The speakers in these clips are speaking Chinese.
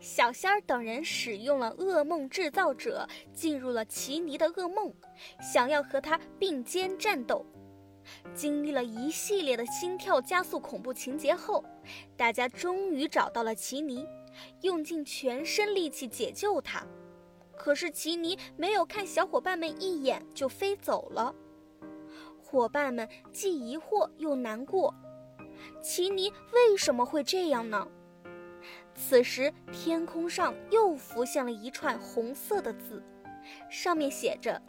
小仙儿等人使用了噩梦制造者，进入了奇尼的噩梦，想要和他并肩战斗。经历了一系列的心跳加速恐怖情节后，大家终于找到了奇尼，用尽全身力气解救他。可是奇尼没有看小伙伴们一眼就飞走了。伙伴们既疑惑又难过，奇尼为什么会这样呢？此时，天空上又浮现了一串红色的字，上面写着：“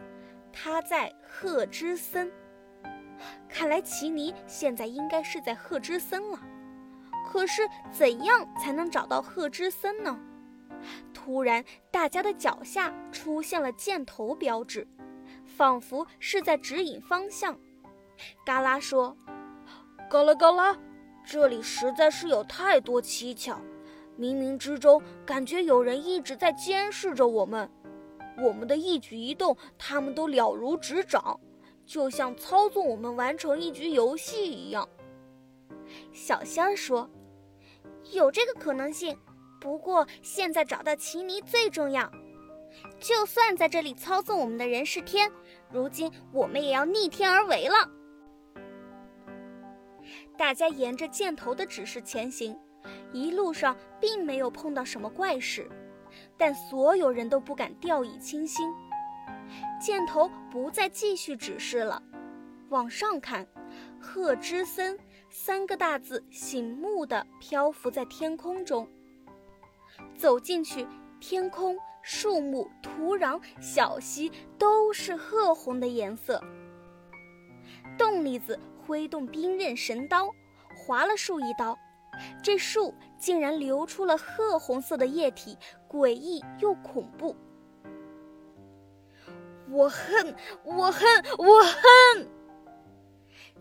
他在赫之森。”看来奇尼现在应该是在赫之森了。可是，怎样才能找到赫之森呢？突然，大家的脚下出现了箭头标志，仿佛是在指引方向。嘎啦说：“嘎啦嘎啦，这里实在是有太多蹊跷。”冥冥之中，感觉有人一直在监视着我们，我们的一举一动，他们都了如指掌，就像操纵我们完成一局游戏一样。小仙儿说：“有这个可能性，不过现在找到奇尼最重要。就算在这里操纵我们的人是天，如今我们也要逆天而为了。”大家沿着箭头的指示前行。一路上并没有碰到什么怪事，但所有人都不敢掉以轻心。箭头不再继续指示了，往上看，“贺之森”三个大字醒目的漂浮在天空中。走进去，天空、树木、土壤、小溪都是褐红的颜色。洞里子挥动冰刃神刀，划了树一刀。这树竟然流出了褐红色的液体，诡异又恐怖。我恨，我恨，我恨！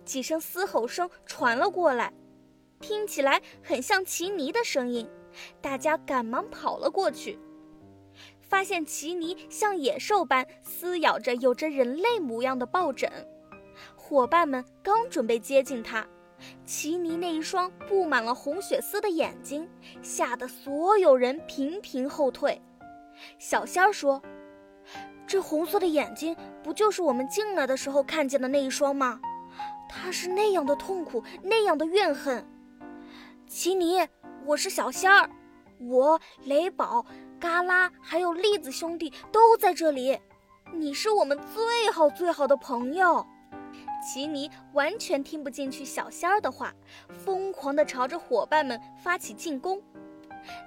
几声嘶吼声传了过来，听起来很像奇尼的声音。大家赶忙跑了过去，发现奇尼像野兽般撕咬着有着人类模样的抱枕。伙伴们刚准备接近他。奇尼那一双布满了红血丝的眼睛，吓得所有人频频后退。小仙儿说：“这红色的眼睛不就是我们进来的时候看见的那一双吗？他是那样的痛苦，那样的怨恨。”奇尼，我是小仙儿，我雷宝、嘎拉还有栗子兄弟都在这里，你是我们最好最好的朋友。奇尼完全听不进去小仙儿的话，疯狂地朝着伙伴们发起进攻。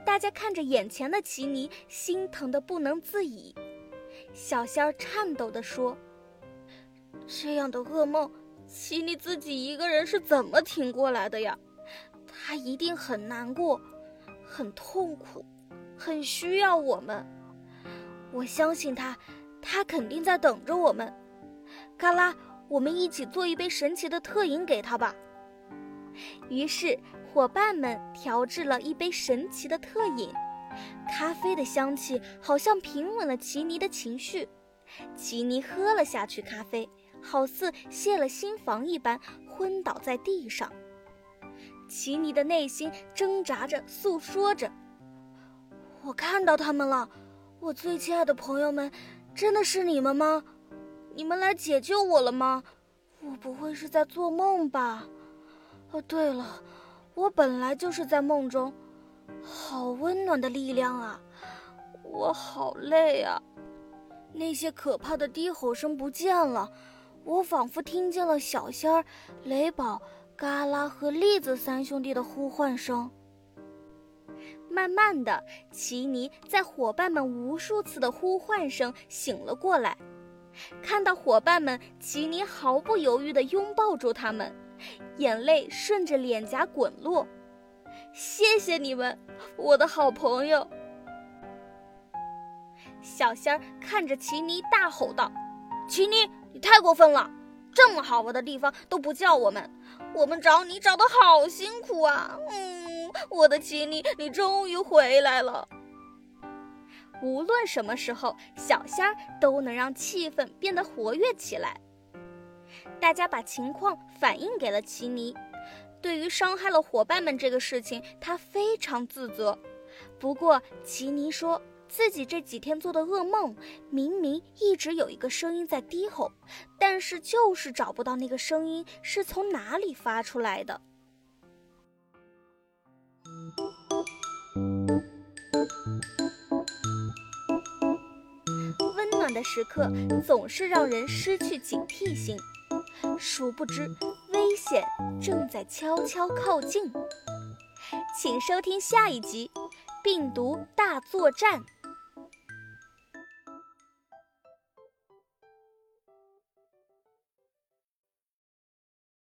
大家看着眼前的奇尼，心疼得不能自已。小仙儿颤抖地说：“这样的噩梦，奇尼自己一个人是怎么挺过来的呀？他一定很难过，很痛苦，很需要我们。我相信他，他肯定在等着我们。”嘎啦。我们一起做一杯神奇的特饮给他吧。于是，伙伴们调制了一杯神奇的特饮，咖啡的香气好像平稳了奇尼的情绪。奇尼喝了下去，咖啡好似泄了心防一般，昏倒在地上。奇尼的内心挣扎着，诉说着：“我看到他们了，我最亲爱的朋友们，真的是你们吗？”你们来解救我了吗？我不会是在做梦吧？哦，对了，我本来就是在梦中。好温暖的力量啊！我好累啊！那些可怕的低吼声不见了，我仿佛听见了小仙儿、雷宝、嘎啦和栗子三兄弟的呼唤声。慢慢的，奇尼在伙伴们无数次的呼唤声醒了过来。看到伙伴们，奇尼毫不犹豫地拥抱住他们，眼泪顺着脸颊滚落。谢谢你们，我的好朋友。小仙儿看着奇尼大吼道：“奇尼，你太过分了！这么好玩的地方都不叫我们，我们找你找的好辛苦啊！嗯，我的奇尼，你终于回来了。”无论什么时候，小仙儿都能让气氛变得活跃起来。大家把情况反映给了奇尼，对于伤害了伙伴们这个事情，他非常自责。不过奇尼说自己这几天做的噩梦，明明一直有一个声音在低吼，但是就是找不到那个声音是从哪里发出来的。的时刻总是让人失去警惕性，殊不知危险正在悄悄靠近。请收听下一集《病毒大作战》。